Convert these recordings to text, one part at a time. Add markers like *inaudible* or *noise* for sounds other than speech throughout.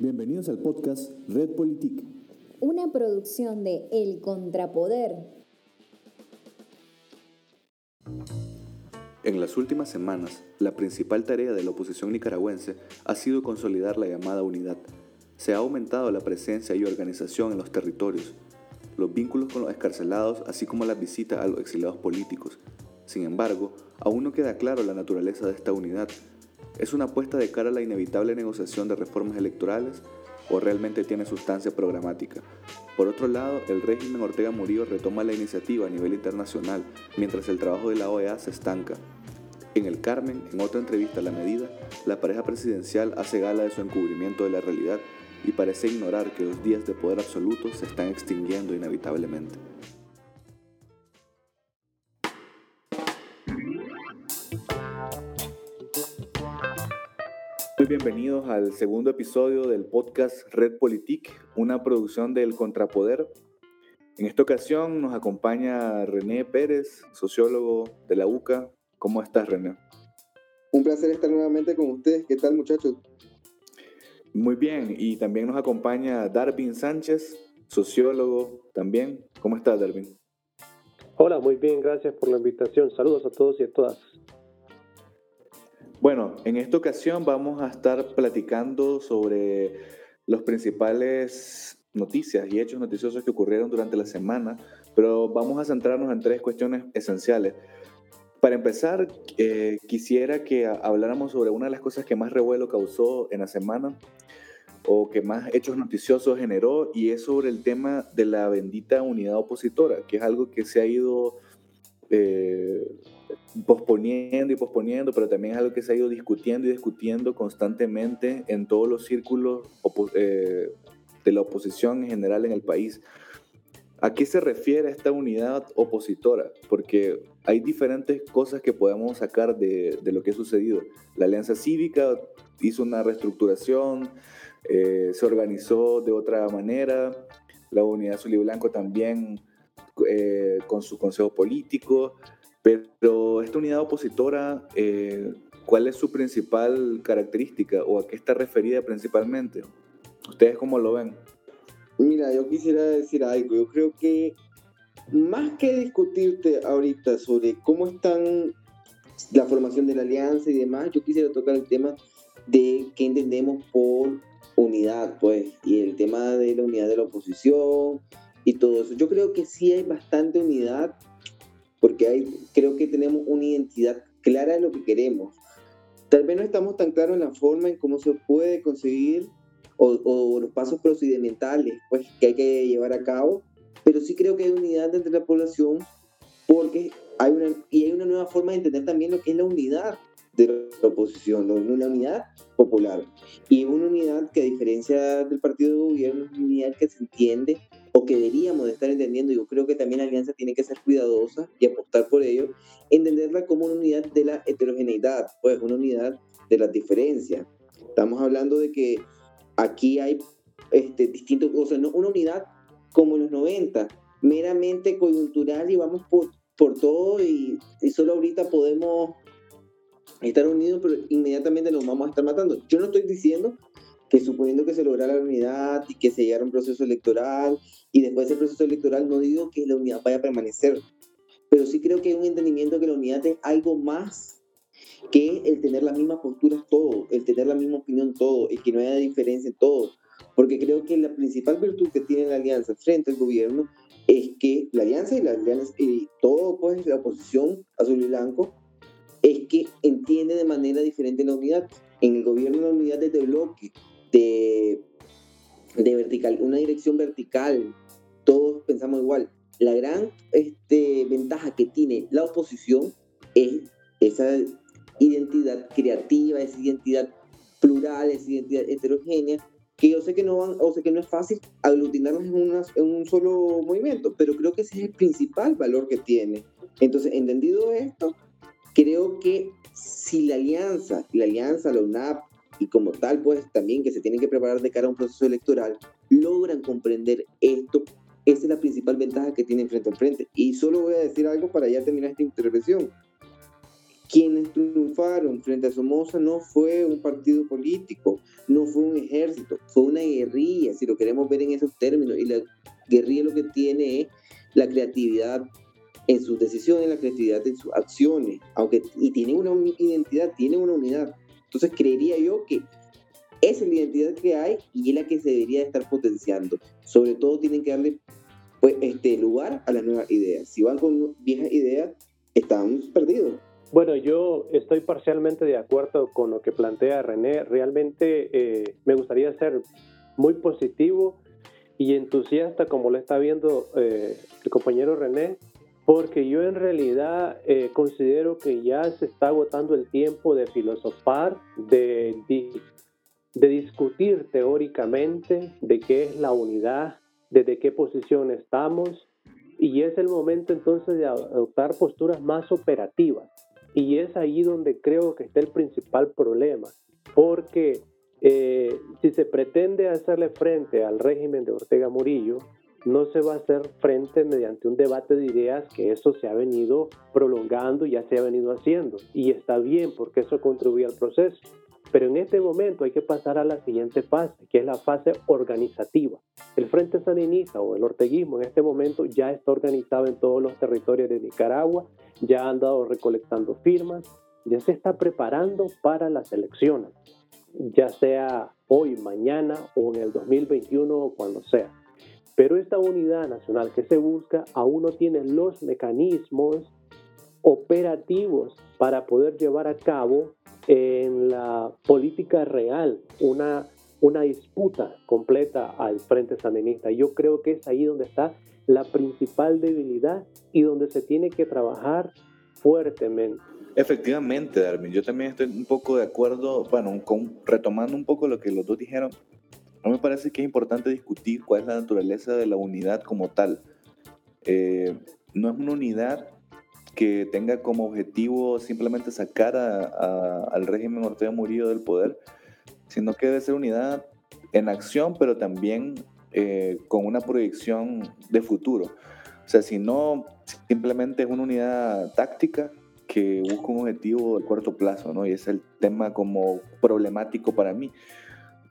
Bienvenidos al podcast Red Politique. Una producción de El Contrapoder. En las últimas semanas, la principal tarea de la oposición nicaragüense ha sido consolidar la llamada unidad. Se ha aumentado la presencia y organización en los territorios, los vínculos con los escarcelados, así como las visitas a los exiliados políticos. Sin embargo, aún no queda claro la naturaleza de esta unidad. ¿Es una apuesta de cara a la inevitable negociación de reformas electorales o realmente tiene sustancia programática? Por otro lado, el régimen Ortega Murillo retoma la iniciativa a nivel internacional, mientras el trabajo de la OEA se estanca. En el Carmen, en otra entrevista a la medida, la pareja presidencial hace gala de su encubrimiento de la realidad y parece ignorar que los días de poder absoluto se están extinguiendo inevitablemente. Bienvenidos al segundo episodio del podcast Red Politique, una producción del Contrapoder. En esta ocasión nos acompaña René Pérez, sociólogo de la UCA. ¿Cómo estás, René? Un placer estar nuevamente con ustedes. ¿Qué tal, muchachos? Muy bien, y también nos acompaña Darwin Sánchez, sociólogo también. ¿Cómo estás, Darwin? Hola, muy bien, gracias por la invitación. Saludos a todos y a todas. Bueno, en esta ocasión vamos a estar platicando sobre los principales noticias y hechos noticiosos que ocurrieron durante la semana, pero vamos a centrarnos en tres cuestiones esenciales. Para empezar, eh, quisiera que habláramos sobre una de las cosas que más revuelo causó en la semana o que más hechos noticiosos generó y es sobre el tema de la bendita unidad opositora, que es algo que se ha ido eh, posponiendo y posponiendo, pero también es algo que se ha ido discutiendo y discutiendo constantemente en todos los círculos eh, de la oposición en general en el país. ¿A qué se refiere esta unidad opositora? Porque hay diferentes cosas que podemos sacar de, lo que ha sucedido. La Alianza Cívica hizo una reestructuración, eh, se organizó de otra manera, la Unidad Azul y Blanco también eh, con su consejo político, pero esta unidad opositora, eh, ¿cuál es su principal característica o a qué está referida principalmente? ¿Ustedes cómo lo ven? Mira, yo quisiera decir algo. Yo creo que más que discutirte ahorita sobre cómo están la formación de la alianza y demás, yo quisiera tocar el tema de qué entendemos por unidad, pues, y el tema de la unidad de la oposición y todo eso. Yo creo que sí hay bastante unidad, porque hay, creo que tenemos una identidad clara de lo que queremos. Tal vez no estamos tan claros en la forma en cómo se puede conseguir o, los pasos procedimentales pues, que hay que llevar a cabo, pero sí creo que hay unidad entre la población porque hay una, y hay una nueva forma de entender también lo que es la unidad de la oposición, una unidad popular. Y una unidad que a diferencia del partido de gobierno es una unidad que se entiende o que deberíamos de estar entendiendo, yo creo que también la alianza tiene que ser cuidadosa y apostar por ello, entenderla como una unidad de la heterogeneidad, pues una unidad de las diferencias. Estamos hablando de que Aquí hay este, distintos, o sea, no una unidad como en los 90, meramente coyuntural y vamos por, por todo y, y solo ahorita podemos estar unidos, pero inmediatamente nos vamos a estar matando. Yo no estoy diciendo que suponiendo que se lograra la unidad y que se llegara un proceso electoral y después del proceso electoral no digo que la unidad vaya a permanecer, pero sí creo que hay un entendimiento que la unidad es algo más que el tener las mismas posturas todo, el tener la misma opinión todo, el que no haya diferencia en todo. Porque creo que la principal virtud que tiene la alianza frente al gobierno es que la alianza y la alianza y todo pues la oposición azul y blanco es que entiende de manera diferente la unidad. En el gobierno la unidad es de bloque, de, de vertical, una dirección vertical, todos pensamos igual. La gran este, ventaja que tiene la oposición es esa identidad creativa, esa identidad plural, esa identidad heterogénea, que yo sé que no van, o sé que no es fácil aglutinarnos en, en un solo movimiento, pero creo que ese es el principal valor que tiene. Entonces, entendido esto, creo que si la alianza, la alianza, la UNAP, y como tal, pues también que se tienen que preparar de cara a un proceso electoral, logran comprender esto, esa es la principal ventaja que tienen frente a frente. Y solo voy a decir algo para ya terminar esta intervención quienes triunfaron frente a Somoza no fue un partido político, no fue un ejército, fue una guerrilla, si lo queremos ver en esos términos. Y la guerrilla lo que tiene es la creatividad en sus decisiones, la creatividad en sus acciones, aunque y tiene una identidad, tiene una unidad. Entonces creería yo que es la identidad que hay y es la que se debería estar potenciando. Sobre todo tienen que darle pues, este lugar a las nuevas ideas. Si van con viejas ideas, están perdidos. Bueno, yo estoy parcialmente de acuerdo con lo que plantea René. Realmente eh, me gustaría ser muy positivo y entusiasta como lo está viendo eh, el compañero René, porque yo en realidad eh, considero que ya se está agotando el tiempo de filosofar, de, discutir teóricamente de qué es la unidad, desde qué posición estamos, y es el momento entonces de adoptar posturas más operativas. Y es ahí donde creo que está el principal problema, porque eh, si se pretende hacerle frente al régimen de Ortega Murillo, no se va a hacer frente mediante un debate de ideas que eso se ha venido prolongando y ya se ha venido haciendo. Y está bien porque eso contribuye al proceso. Pero en este momento hay que pasar a la siguiente fase, que es la fase organizativa. El Frente Sandinista o el orteguismo en este momento ya está organizado en todos los territorios de Nicaragua, ya han dado recolectando firmas, ya se está preparando para las elecciones, ya sea hoy, mañana o en el 2021 o cuando sea. Pero esta unidad nacional que se busca aún no tiene los mecanismos operativos para poder llevar a cabo en la política real una, una disputa completa al Frente Sandinista. Yo creo que es ahí donde está la principal debilidad y donde se tiene que trabajar fuertemente. Efectivamente, Darwin, yo también estoy un poco de acuerdo, bueno, con, retomando un poco lo que los dos dijeron, a mí me parece que es importante discutir cuál es la naturaleza de la unidad como tal. Eh, no es una unidad que tenga como objetivo simplemente sacar al régimen Ortega Murillo del poder, sino que debe ser unidad en acción, pero también eh, con una proyección de futuro. O sea, si no, simplemente es una unidad táctica que busca un objetivo de corto plazo, ¿no? Y es el tema como problemático para mí.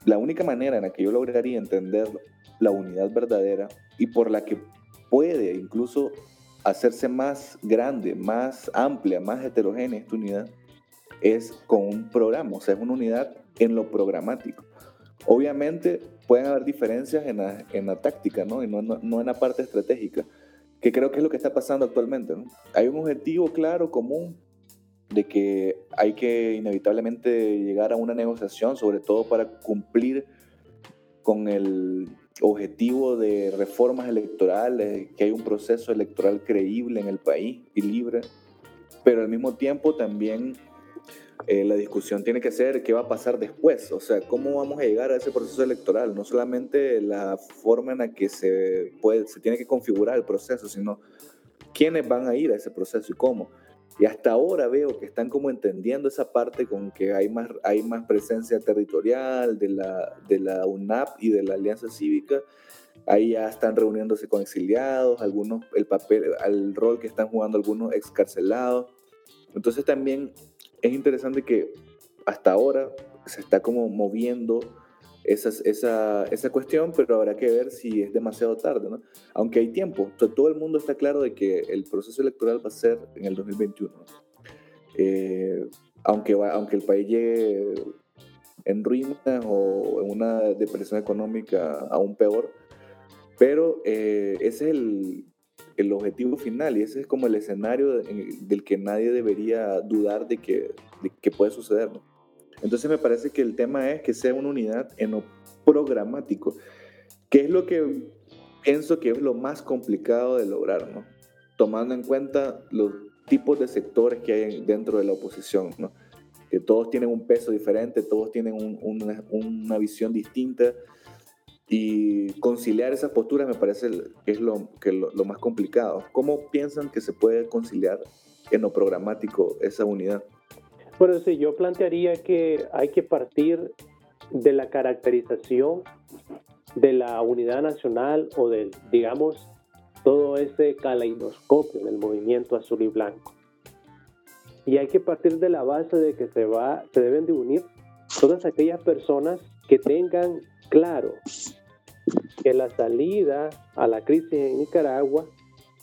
La única manera en la que yo lograría entender la unidad verdadera y por la que puede incluso hacerse más grande, más amplia, más heterogénea esta unidad es con un programa, o sea, es una unidad en lo programático. Obviamente pueden haber diferencias en la, en la táctica, ¿no? Y no, no, en la parte estratégica, que creo que es lo que está pasando actualmente, ¿no? Hay un objetivo claro, común, de que hay que inevitablemente llegar a una negociación, sobre todo para cumplir con el objetivo de reformas electorales, que hay un proceso electoral creíble en el país y libre, pero al mismo tiempo también eh, la discusión tiene que ser qué va a pasar después, o sea, cómo vamos a llegar a ese proceso electoral, no solamente la forma en la que se, puede, se tiene que configurar el proceso, sino quiénes van a ir a ese proceso y cómo. Y hasta ahora veo que están como entendiendo esa parte con que hay más, hay más presencia territorial de la, de la UNAP y de la Alianza Cívica. Ahí ya están reuniéndose con exiliados, algunos, el papel, el rol que están jugando algunos excarcelados. Entonces también es interesante que hasta ahora se está como moviendo esa, esa, esa, cuestión, pero habrá que ver si es demasiado tarde, ¿no? Aunque hay tiempo, todo el mundo está claro de que el proceso electoral va a ser en el 2021. Eh, aunque, aunque el país llegue en ruinas o en una depresión económica aún peor, pero eh, ese es el, el, objetivo final y ese es como el escenario del que nadie debería dudar de que, de que puede suceder, ¿no? Entonces me parece que el tema es que sea una unidad en lo programático, que es lo que pienso que es lo más complicado de lograr, ¿no? Tomando en cuenta los tipos de sectores que hay dentro de la oposición, ¿no? Que todos tienen un peso diferente, todos tienen una, visión distinta y conciliar esas posturas me parece que es lo, que lo, lo más complicado. ¿Cómo piensan que se puede conciliar en lo programático esa unidad? Bueno, sí, yo plantearía que hay que partir de la caracterización de la unidad nacional o del, digamos, todo ese caleidoscopio del movimiento azul y blanco. Y hay que partir de la base de que se, va, se deben de unir todas aquellas personas que tengan claro que la salida a la crisis en Nicaragua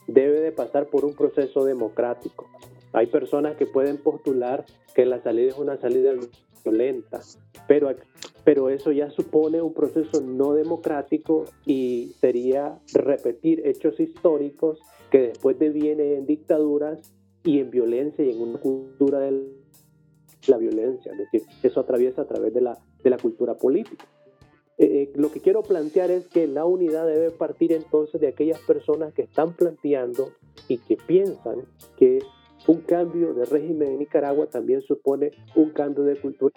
debe de pasar por un proceso democrático. Hay personas que pueden postular que la salida es una salida violenta, pero, pero eso ya supone un proceso no democrático y sería repetir hechos históricos que después devienen en dictaduras y en violencia y en una cultura de la violencia, es decir, eso atraviesa a través de la, de la cultura política. Eh, eh, lo que quiero plantear es que la unidad debe partir entonces de aquellas personas que están planteando y que piensan que un cambio de régimen en Nicaragua también supone un cambio de cultura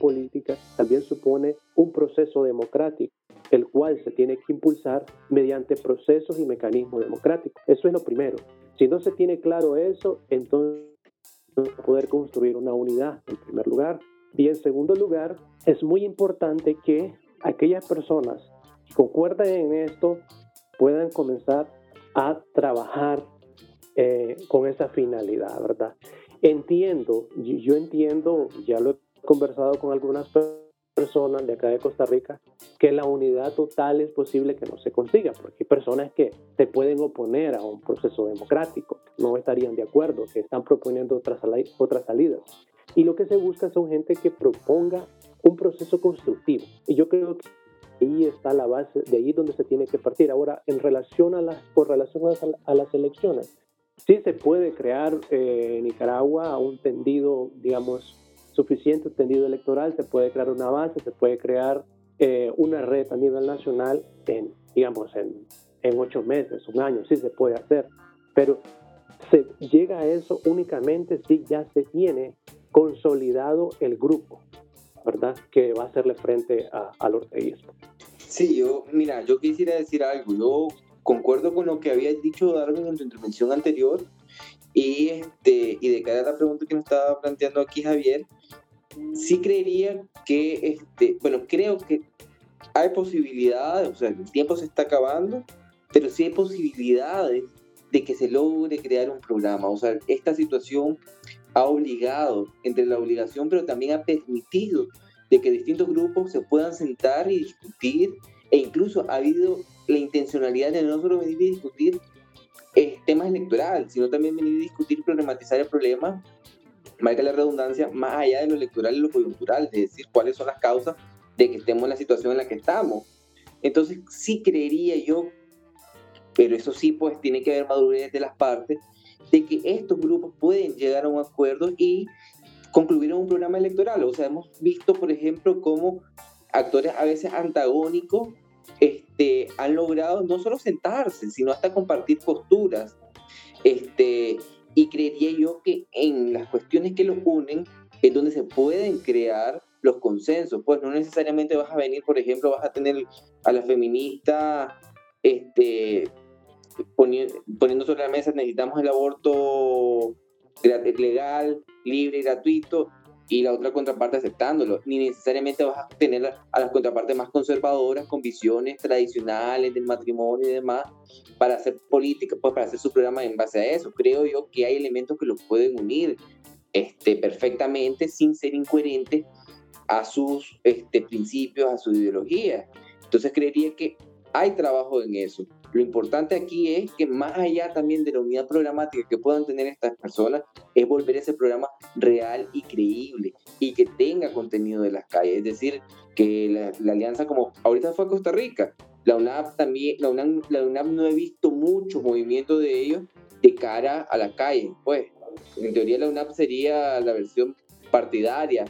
política, también supone un proceso democrático, el cual se tiene que impulsar mediante procesos y mecanismos democráticos. Eso es lo primero. Si no se tiene claro eso, entonces poder construir una unidad en primer lugar. Y en segundo lugar, es muy importante que aquellas personas que concuerdan en esto puedan comenzar a trabajar eh, con esa finalidad, ¿verdad? Entiendo, yo entiendo, ya lo he conversado con algunas personas de acá de Costa Rica, que la unidad total es posible que no se consiga, porque hay personas que se pueden oponer a un proceso democrático, no estarían de acuerdo, que están proponiendo otras, otras salidas. Y lo que se busca son gente que proponga un proceso constructivo. Y yo creo que ahí está la base, de ahí donde se tiene que partir. Ahora, en relación a las, por relación a, las elecciones, sí se puede crear eh, en Nicaragua un tendido, digamos, suficiente tendido electoral, se puede crear una base, se puede crear eh, una red a nivel nacional en, digamos, en, en ocho meses, un año, sí se puede hacer, pero se llega a eso únicamente si ya se tiene consolidado el grupo, ¿verdad? Que va a hacerle frente al orteguismo. Sí, yo, mira, yo quisiera decir algo. Yo concuerdo con lo que había dicho Darwin en tu intervención anterior y, este, y de cara a la pregunta que nos estaba planteando aquí Javier, sí creería que, este, bueno, creo que hay posibilidades, o sea, el tiempo se está acabando, pero sí hay posibilidades de que se logre crear un programa. O sea, esta situación ha obligado, entre la obligación, pero también ha permitido de que distintos grupos se puedan sentar y discutir, e incluso ha habido la intencionalidad de no solo venir a discutir eh, temas electorales, sino también venir a discutir problematizar el problema, marca la redundancia, más allá de lo electoral y lo coyuntural, es decir, cuáles son las causas de que estemos en la situación en la que estamos. Entonces, sí creería yo, pero eso sí, pues tiene que haber madurez de las partes, de que estos grupos pueden llegar a un acuerdo y concluir un programa electoral. O sea, hemos visto, por ejemplo, cómo actores a veces antagónicos este, han logrado no solo sentarse, sino hasta compartir posturas. Este, y creería yo que en las cuestiones que los unen es donde se pueden crear los consensos. Pues no necesariamente vas a venir, por ejemplo, vas a tener a la feminista este, poniendo sobre la mesa necesitamos el aborto legal, libre y gratuito y la otra contraparte aceptándolo. Ni necesariamente vas a tener a las contrapartes más conservadoras con visiones tradicionales del matrimonio y demás para hacer política, pues para hacer su programa en base a eso. Creo yo que hay elementos que los pueden unir este, perfectamente sin ser incoherentes a sus este, principios, a su ideología. Entonces creería que hay trabajo en eso. Lo importante aquí es que más allá también de la unidad programática que puedan tener estas personas, es volver ese programa real y creíble y que tenga contenido de las calles. Es decir, que la, alianza como ahorita fue a Costa Rica, la UNAP también, la UNAP, la UNAP no he visto mucho movimiento de ellos de cara a la calle. Pues, en teoría la UNAP sería la versión partidaria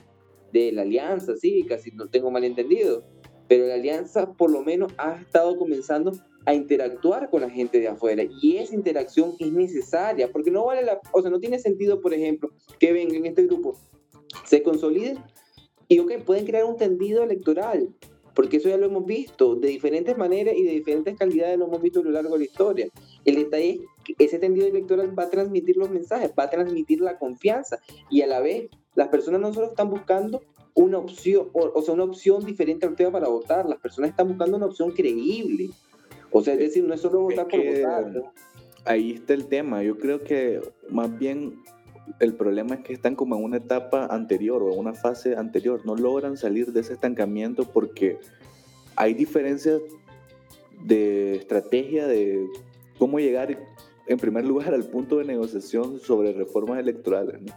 de la alianza cívica, si no tengo mal entendido. Pero la alianza por lo menos ha estado comenzando a interactuar con la gente de afuera y esa interacción es necesaria porque no vale la, o sea, no tiene sentido, por ejemplo, que vengan en este grupo, se consoliden y ok, pueden crear un tendido electoral, porque eso ya lo hemos visto de diferentes maneras y de diferentes calidades lo hemos visto a lo largo de la historia. El detalle es que ese tendido electoral va a transmitir los mensajes, va a transmitir la confianza y a la vez las personas no solo están buscando una opción, o, o sea, una opción diferente al tema para votar, las personas están buscando una opción creíble o sea, es decir, no es solo votar por votar. Ahí está el tema. Yo creo que más bien el problema es que están como en una etapa anterior o en una fase anterior, no logran salir de ese estancamiento porque hay diferencias de estrategia de cómo llegar en primer lugar al punto de negociación sobre reformas electorales. ¿no?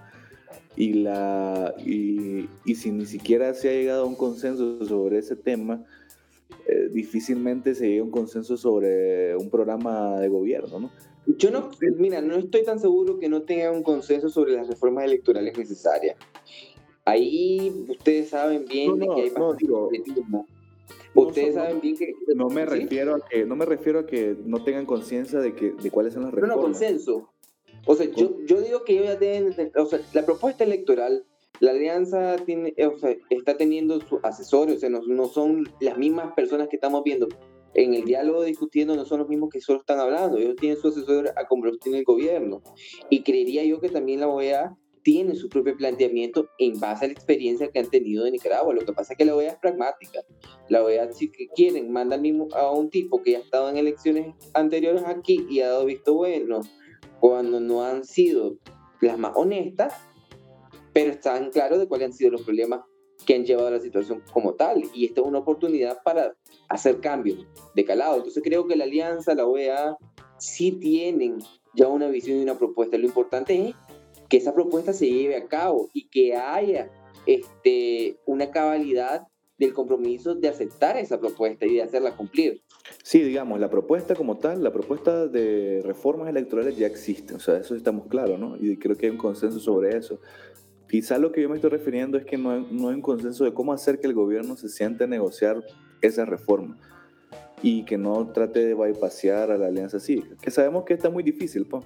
Y, la, y, y, si ni siquiera se ha llegado a un consenso sobre ese tema, eh, difícilmente se llega a un consenso sobre un programa de gobierno. ¿no? Yo no, mira, no estoy tan seguro que no tenga un consenso sobre las reformas electorales necesarias. Ahí ustedes saben bien No, no, que hay no, digo, no Ustedes saben bien que... No me ¿Sí? refiero a que no me refiero a que no tengan conciencia de que de cuáles son las No, no, reformas. consenso. O sea, yo, yo digo que ellos ya deben, de o sea, la propuesta electoral, la alianza tiene, eh, está teniendo sus asesores, o sea, no, son las mismas personas que estamos viendo en el diálogo discutiendo, no son los mismos que solo están hablando, ellos tienen su asesor a como tiene el gobierno. Y creería yo que también la OEA tiene su propio planteamiento en base a la experiencia que han tenido de Nicaragua. Lo que pasa es que la OEA es pragmática. La OEA, si quieren, manda mismo, a un tipo que ya ha estado en elecciones anteriores aquí y ha dado visto bueno cuando no han sido las más honestas, pero están claros de cuáles han sido los problemas que han llevado a la situación como tal. Y esta es una oportunidad para hacer cambios de calado. Entonces creo que la alianza, la OEA, sí tienen ya una visión y una propuesta. Lo importante es que esa propuesta se lleve a cabo y que haya este, una cabalidad del compromiso de aceptar esa propuesta y de hacerla cumplir. Sí, digamos, la propuesta como tal, la propuesta de reformas electorales ya existe, o sea, eso estamos claros, ¿no? Y creo que hay un consenso sobre eso. Quizá lo que yo me estoy refiriendo es que no hay, no hay un consenso de cómo hacer que el gobierno se siente a negociar esa reforma y que no trate de bypassear a la alianza cívica, que sabemos que está muy difícil, pues,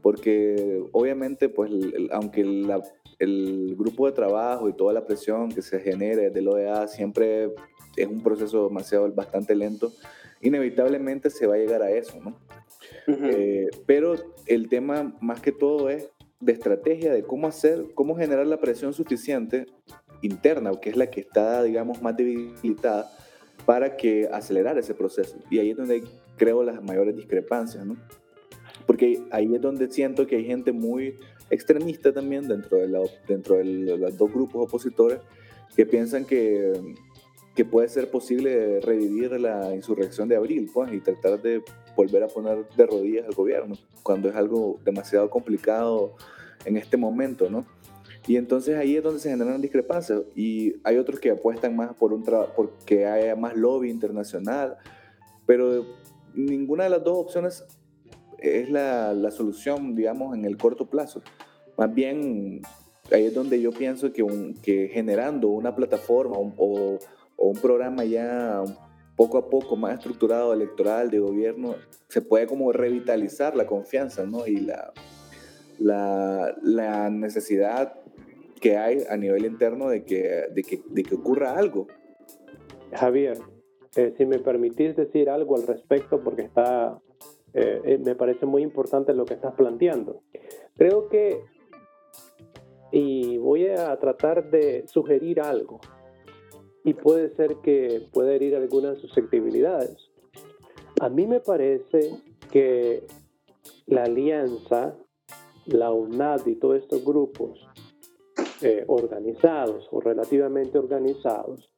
porque obviamente, pues, el- el- aunque la- el grupo de trabajo y toda la presión que se genere de la OEA siempre es un proceso demasiado, bastante lento, inevitablemente se va a llegar a eso, ¿no? Eh, pero el tema más que todo es de estrategia, de cómo hacer, cómo generar la presión suficiente interna, que es la que está, digamos, más debilitada, para que acelerar ese proceso. Y ahí es donde creo las mayores discrepancias, ¿no? Porque ahí es donde siento que hay gente muy extremista también dentro de, la, dentro de los dos grupos opositores que piensan que, que puede ser posible revivir la insurrección de abril pues, y tratar de volver a poner de rodillas al gobierno, cuando es algo demasiado complicado en este momento, ¿no? Y entonces ahí es donde se generan discrepancias y hay otros que apuestan más por un porque haya más lobby internacional, pero ninguna de las dos opciones es la, la solución, digamos, en el corto plazo. Más bien, ahí es donde yo pienso que, un, que generando una plataforma o, o un programa ya poco a poco más estructurado electoral de gobierno, se puede como revitalizar la confianza, ¿no? Y la, la, necesidad que hay a nivel interno de que, de que, de que ocurra algo. Javier, eh, si me permitís decir algo al respecto, porque está, eh, eh, me parece muy importante lo que estás planteando. Creo que, y voy a tratar de sugerir algo, y puede ser que pueda herir algunas susceptibilidades. A mí me parece que la alianza, la UNAD y todos estos grupos eh, organizados o relativamente organizados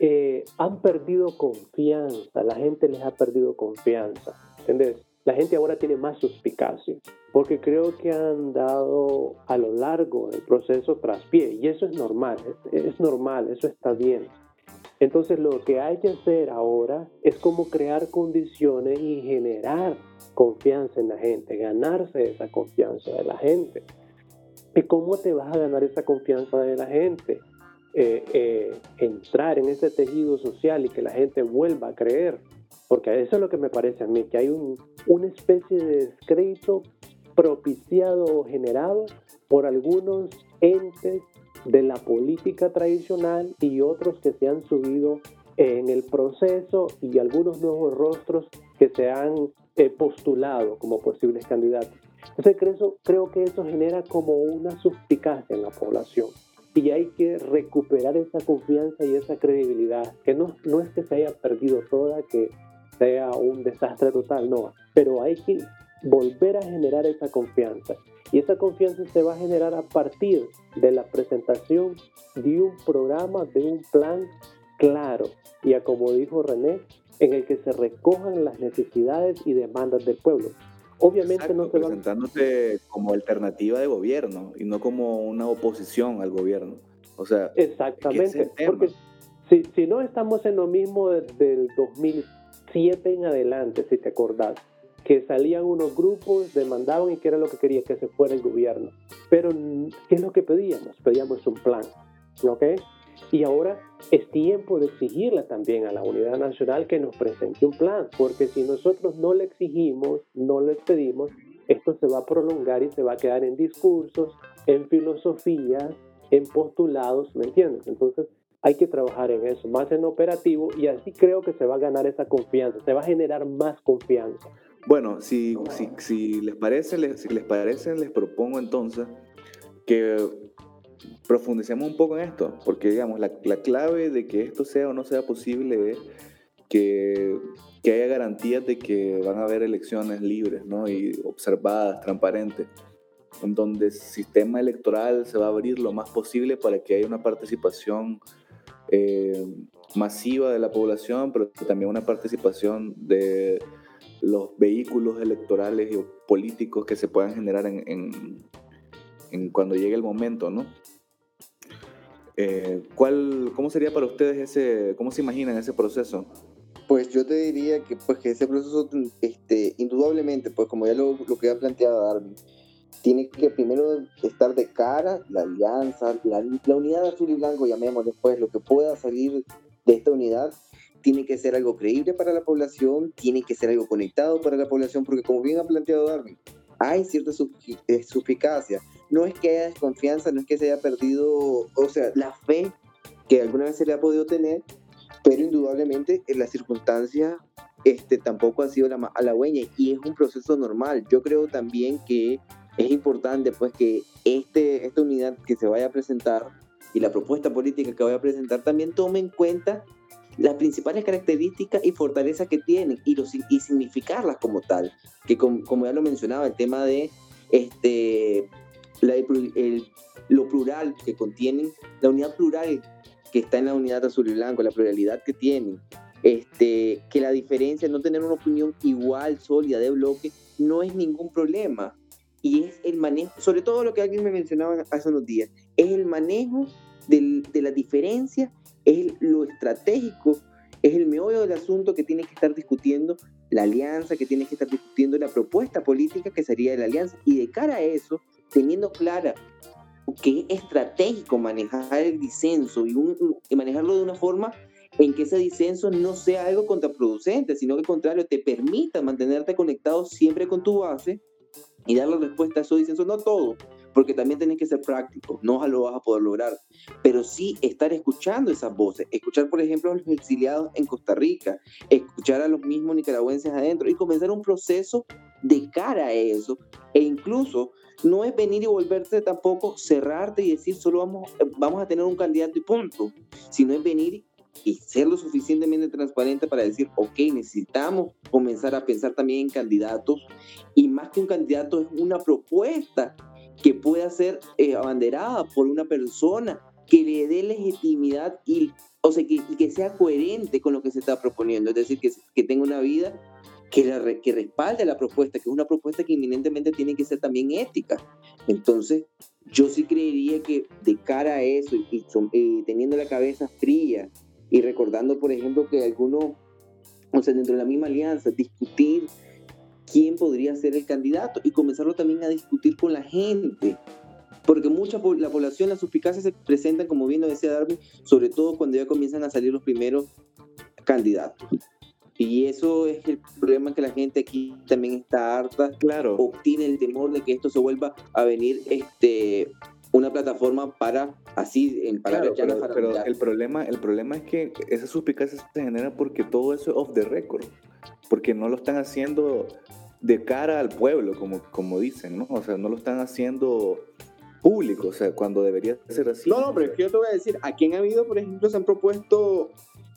eh, han perdido confianza, la gente les ha perdido confianza, ¿entendés? La gente ahora tiene más suspicacia, porque creo que han dado a lo largo del proceso traspié, y eso es normal, es, es normal, eso está bien. Entonces lo que hay que hacer ahora es como crear condiciones y generar confianza en la gente, ganarse esa confianza de la gente. ¿Y cómo te vas a ganar esa confianza de la gente? Eh, eh, entrar en ese tejido social y que la gente vuelva a creer. Porque eso es lo que me parece a mí, que hay un, una especie de descrédito propiciado o generado por algunos entes de la política tradicional y otros que se han subido en el proceso y algunos nuevos rostros que se han eh, postulado como posibles candidatos. Entonces creo, creo que eso genera como una suspicacia en la población y hay que recuperar esa confianza y esa credibilidad, que no, no es que se haya perdido toda, que sea un desastre total, no, pero hay que volver a generar esa confianza. Y esa confianza se va a generar a partir de la presentación de un programa, de un plan claro. Y a como dijo René, en el que se recojan las necesidades y demandas del pueblo. Obviamente no se va presentándose como alternativa de gobierno y no como una oposición al gobierno. O sea, exactamente, porque si, si no estamos en lo mismo desde el 2007 en adelante, si te acordás, que salían unos grupos, demandaban y que era lo que quería que se fuera el gobierno. Pero, ¿qué es lo que pedíamos? Pedíamos un plan, ¿ok? Y ahora es tiempo de exigirle también a la Unidad Nacional que nos presente un plan, porque si nosotros no le exigimos, no le pedimos, esto se va a prolongar y se va a quedar en discursos, en filosofías, en postulados, ¿me entiendes? Entonces hay que trabajar en eso, más en operativo, y así creo que se va a ganar esa confianza, se va a generar más confianza. Bueno, si, si, les parece, les, si les parece, les propongo entonces que profundicemos un poco en esto, porque digamos, la, la, clave de que esto sea o no sea posible es que, que, haya garantías de que van a haber elecciones libres ¿no? y observadas, transparentes, en donde el sistema electoral se va a abrir lo más posible para que haya una participación eh, masiva de la población, pero también una participación de los vehículos electorales y políticos que se puedan generar en, cuando llegue el momento, ¿no? Eh, ¿cuál, ¿Cómo sería para ustedes ese, cómo se imaginan ese proceso? Pues yo te diría que, pues, que ese proceso, este, indudablemente, pues como ya lo, lo que ha planteado Darwin, tiene que primero estar de cara la alianza, la, la unidad azul y blanco, llamémosle pues, lo que pueda salir de esta unidad, tiene que ser algo creíble para la población, tiene que ser algo conectado para la población, porque como bien ha planteado Darwin, hay cierta eh, suficacia. No es que haya desconfianza, no es que se haya perdido, o sea, la fe que alguna vez se le ha podido tener, pero indudablemente en las circunstancias este, tampoco ha sido la más halagüeña y es un proceso normal. Yo creo también que es importante pues que este, esta unidad que se vaya a presentar y la propuesta política que vaya a presentar también tome en cuenta las principales características y fortalezas que tienen y, los, y significarlas como tal. Que como ya lo mencionaba, el tema de este, lo plural que contienen, la unidad plural que está en la unidad azul y blanco, la pluralidad que tienen, este, que la diferencia, no tener una opinión igual, sólida, de bloque, no es ningún problema. Y es el manejo, sobre todo lo que alguien me mencionaba hace unos días, es el manejo del, de la diferencia es lo estratégico, es el meollo del asunto que tiene que estar discutiendo la alianza, que tiene que estar discutiendo la propuesta política que sería de la alianza. Y de cara a eso, teniendo clara que es estratégico manejar el disenso y, manejarlo de una forma en que ese disenso no sea algo contraproducente, sino que al contrario te permita mantenerte conectado siempre con tu base y dar la respuesta a esos disensos, no todo, porque también tenés que ser práctico, no lo vas a poder lograr, pero sí estar escuchando esas voces, escuchar por ejemplo a los exiliados en Costa Rica, escuchar a los mismos nicaragüenses adentro y comenzar un proceso de cara a eso e incluso no es venir y volverte tampoco cerrarte y decir solo vamos, vamos a tener un candidato y punto, sino es venir y ser lo suficientemente transparente para decir, ok, necesitamos comenzar a pensar también en candidatos y más que un candidato es una propuesta que pueda ser eh, abanderada por una persona que le dé legitimidad y, o sea, que, que, sea coherente con lo que se está proponiendo, es decir, que, que tenga una vida que, la, que respalde la propuesta, que es una propuesta que inminentemente tiene que ser también ética. Entonces, yo sí creería que de cara a eso y, y, y teniendo la cabeza fría y recordando, por ejemplo, que algunos, o sea, dentro de la misma alianza, discutir quién podría ser el candidato y comenzarlo también a discutir con la gente. Porque mucha la población, las suspicacias se presentan, como bien lo decía Darwin, sobre todo cuando ya comienzan a salir los primeros candidatos. Y eso es el problema que la gente aquí también está harta. Claro. O tiene el temor de que esto se vuelva a venir este, una plataforma para así en claro, pero, pero el problema el problema es que esas suspicacias se generan porque todo eso es off the record porque no lo están haciendo de cara al pueblo, como, como dicen, ¿no? O sea, no lo están haciendo público, o sea, cuando debería ser así. No, no, pero es que yo te voy a decir, aquí han habido, por ejemplo, se han propuesto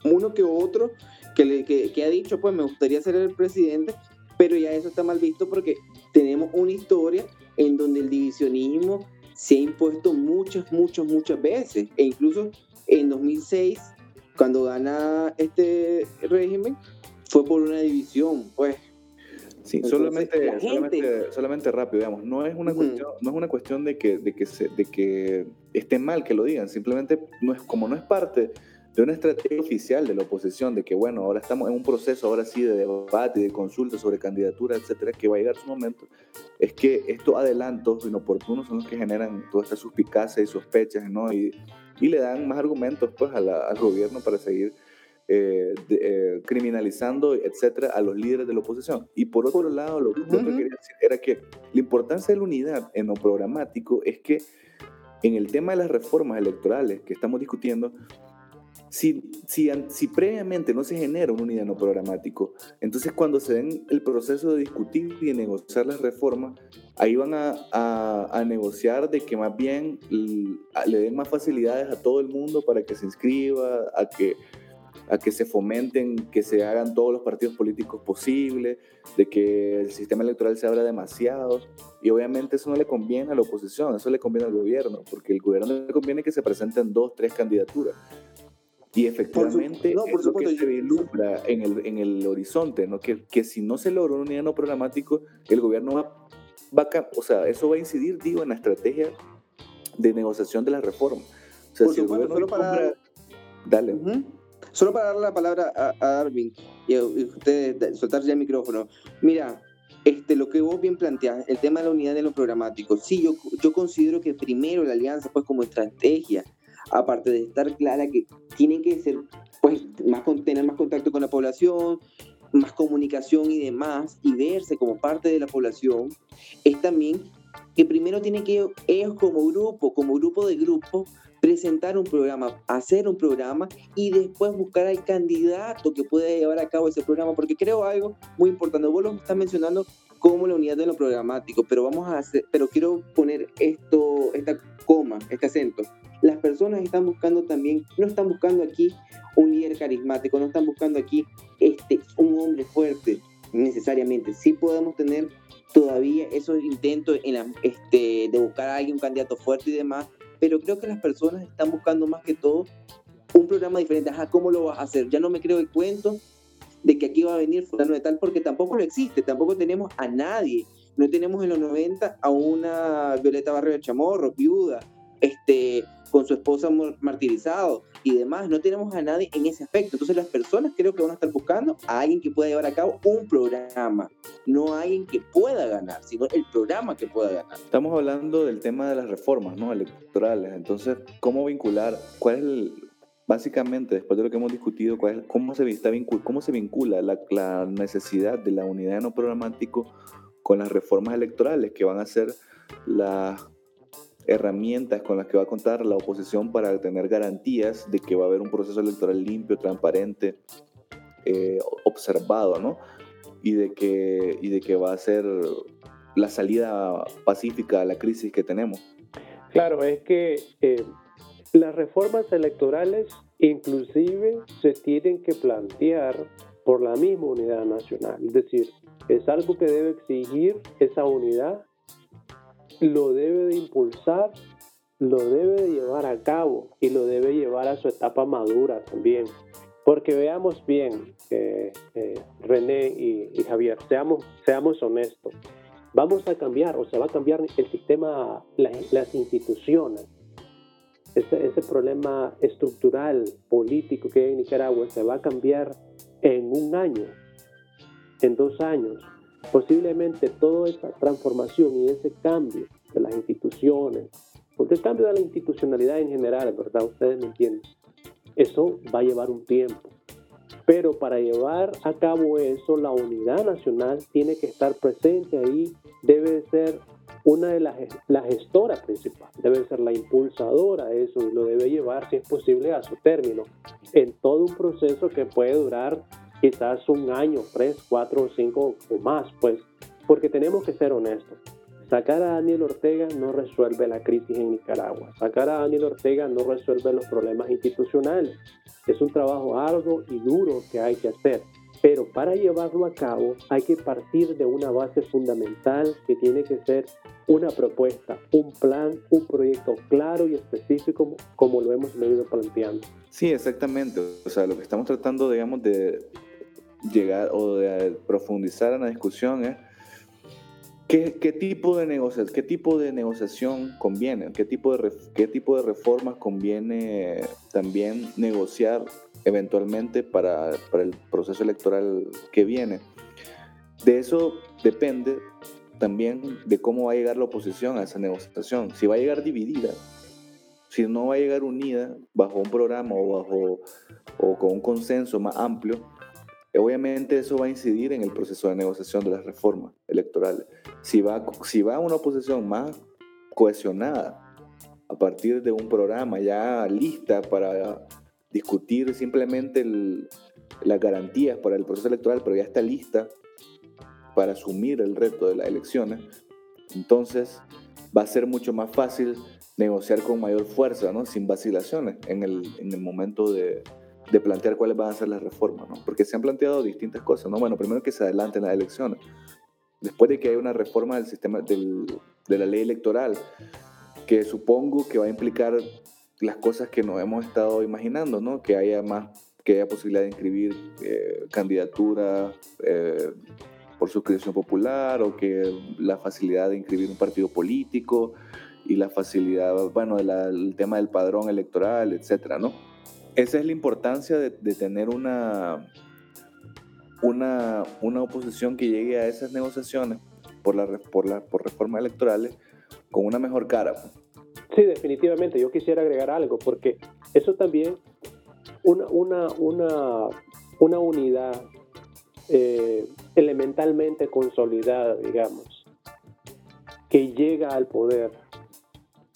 uno que otro que, le, que, que ha dicho, pues me gustaría ser el presidente, pero ya eso está mal visto porque tenemos una historia en donde el divisionismo se ha impuesto muchas, muchas, muchas veces. E incluso en 2006, cuando gana este régimen, fue por una división, pues. Sí, solamente, solamente, rápido, digamos, no es una cuestión, no es una cuestión de que, de que se, de que esté mal que lo digan, simplemente no es, como no es parte de una estrategia oficial de la oposición, de que bueno, ahora estamos en un proceso ahora sí de debate y de consulta sobre candidaturas, etcétera, que va a llegar su momento, es que estos adelantos inoportunos son los que generan toda esta suspicacia y sospechas, ¿no? Y, y le dan más argumentos pues al gobierno para seguir eh, eh, criminalizando, etcétera, a los líderes de la oposición. Y por otro lado, lo, que quería decir era que la importancia de la unidad en lo programático es que en el tema de las reformas electorales que estamos discutiendo, si, si, si, previamente no se genera una unidad no programático, entonces cuando se den el proceso de discutir y de negociar las reformas, ahí van a, a, negociar de que más bien le den más facilidades a todo el mundo para que se inscriba, a que, a que se fomenten, que se hagan todos los partidos políticos posibles, de que el sistema electoral se abra demasiado. Y obviamente eso no le conviene a la oposición, eso le conviene al gobierno, porque el gobierno le conviene que se presenten dos, tres candidaturas. Y efectivamente no, por supuesto, que se vislumbra en el, en el horizonte, ¿no? Que, que si no se logra un unidad programático, el gobierno va, va a, o sea, eso va a incidir, digo, en la estrategia de negociación de la reforma. O sea, si el gobierno solo para... Dale. Solo para darle la palabra a, a Arvin y, a, ustedes soltar ya el micrófono. Mira, este, lo que vos bien planteás, el tema de la unidad de lo programático, sí, yo, yo considero que primero la alianza, pues como estrategia, aparte de estar clara que tienen que ser, pues, más, tener más contacto con la población, más comunicación y demás, y verse como parte de la población, es también que primero tienen que ellos como grupo, como grupo de grupo, presentar un programa, hacer un programa y después buscar al candidato que pueda llevar a cabo ese programa, porque creo algo muy importante, vos lo estás mencionando como la unidad de lo programático, pero vamos a hacer, pero quiero poner esto, esta coma, este acento, las personas están buscando también, no están buscando aquí un líder carismático, no están buscando aquí este, un hombre fuerte necesariamente. Sí podemos tener todavía esos intentos en este, de buscar a alguien, un candidato fuerte y demás, pero creo que las personas están buscando más que todo un programa diferente. Ajá, ¿cómo lo vas a hacer? Ya no me creo el cuento de que aquí va a venir fulano de tal, porque tampoco lo existe, tampoco tenemos a nadie. No tenemos en los 90 a una Violeta Barrio de Chamorro, viuda, este, con su esposa martirizado y demás. No tenemos a nadie en ese aspecto. Entonces las personas creo que van a estar buscando a alguien que pueda llevar a cabo un programa, no a alguien que pueda ganar, sino el programa que pueda ganar. Estamos hablando del tema de las reformas ¿no? electorales. Entonces, ¿cómo vincular? ¿Cuál es el, básicamente, después de lo que hemos discutido, cuál es, cómo, se, está cómo se vincula la, la necesidad de la unidad no programático con las reformas electorales que van a ser las herramientas con las que va a contar la oposición para tener garantías de que va a haber un proceso electoral limpio, transparente, eh, observado, ¿no? Y de, que, y de que va a ser la salida pacífica a la crisis que tenemos. Claro, es que eh, las reformas electorales inclusive se tienen que plantear por la misma unidad nacional, es decir, es algo que debe exigir esa unidad lo debe de impulsar, lo debe de llevar a cabo y lo debe llevar a su etapa madura también. Porque veamos bien, eh, René y, Javier, seamos, seamos honestos. Vamos a cambiar, o se va a cambiar el sistema, las instituciones. Ese, ese problema estructural, político que hay en Nicaragua se va a cambiar en un año, en dos años posiblemente toda esa transformación y ese cambio de las instituciones, porque el cambio de la institucionalidad en general, ¿verdad? Ustedes me entienden. Eso va a llevar un tiempo. Pero para llevar a cabo eso, la unidad nacional tiene que estar presente ahí, debe ser una de las la gestora principal, debe ser la impulsadora de eso y lo debe llevar, si es posible, a su término, en todo un proceso que puede durar quizás un año, tres, cuatro, cinco o más, pues, porque tenemos que ser honestos. Sacar a Daniel Ortega no resuelve la crisis en Nicaragua. Sacar a Daniel Ortega no resuelve los problemas institucionales. Es un trabajo arduo y duro que hay que hacer. Pero para llevarlo a cabo hay que partir de una base fundamental que tiene que ser una propuesta, un plan, un proyecto claro y específico como lo hemos venido planteando. Sí, exactamente. O sea, lo que estamos tratando, digamos, de llegar o de profundizar en la discusión es ¿Qué, qué, tipo de negociación, ¿Qué tipo de negociación conviene? ¿Qué tipo de, ¿Qué tipo de reformas conviene también negociar eventualmente para, para, el proceso electoral que viene? De eso depende también de cómo va a llegar la oposición a esa negociación. Si va a llegar dividida, si no va a llegar unida bajo un programa o, bajo, o con un consenso más amplio, obviamente eso va a incidir en el proceso de negociación de las reformas electorales. Si va, si va una oposición más cohesionada a partir de un programa ya lista para discutir simplemente las garantías para el proceso electoral, pero ya está lista para asumir el reto de las elecciones, entonces va a ser mucho más fácil negociar con mayor fuerza, ¿no? sin vacilaciones en el, en el momento de, de plantear cuáles van a ser las reformas, ¿no? Porque se han planteado distintas cosas, ¿no? Bueno, primero que se adelanten las elecciones, después de que haya una reforma del sistema del, de la ley electoral, que supongo que va a implicar las cosas que nos hemos estado imaginando, ¿no? Que haya más, que haya posibilidad de inscribir eh, candidaturas eh, por suscripción popular o que la facilidad de inscribir un partido político y la facilidad, bueno, el tema del padrón electoral, etcétera, ¿no? Esa es la importancia de, tener una, una, una, oposición que llegue a esas negociaciones por, la, por, la, por reformas electorales con una mejor cara. Pues. Sí, definitivamente. Yo quisiera agregar algo, porque eso también, una, una, una, una unidad eh, elementalmente consolidada, digamos, que llega al poder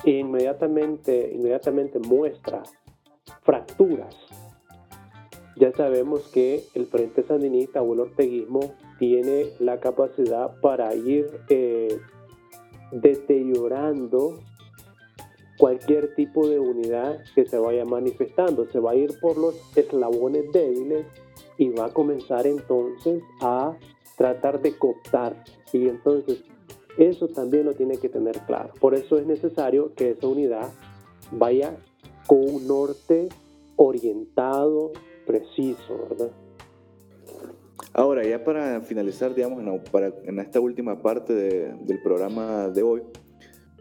e inmediatamente, inmediatamente muestra fracturas. Ya sabemos que el Frente Sandinista o el orteguismo tiene la capacidad para ir eh, deteriorando cualquier tipo de unidad que se vaya manifestando. Se va a ir por los eslabones débiles y va a comenzar entonces a tratar de cooptar. Y entonces eso también lo tiene que tener claro. Por eso es necesario que esa unidad vaya con un norte orientado, preciso, ¿verdad? Ahora, ya para finalizar, digamos, en, para, en esta última parte del programa de hoy,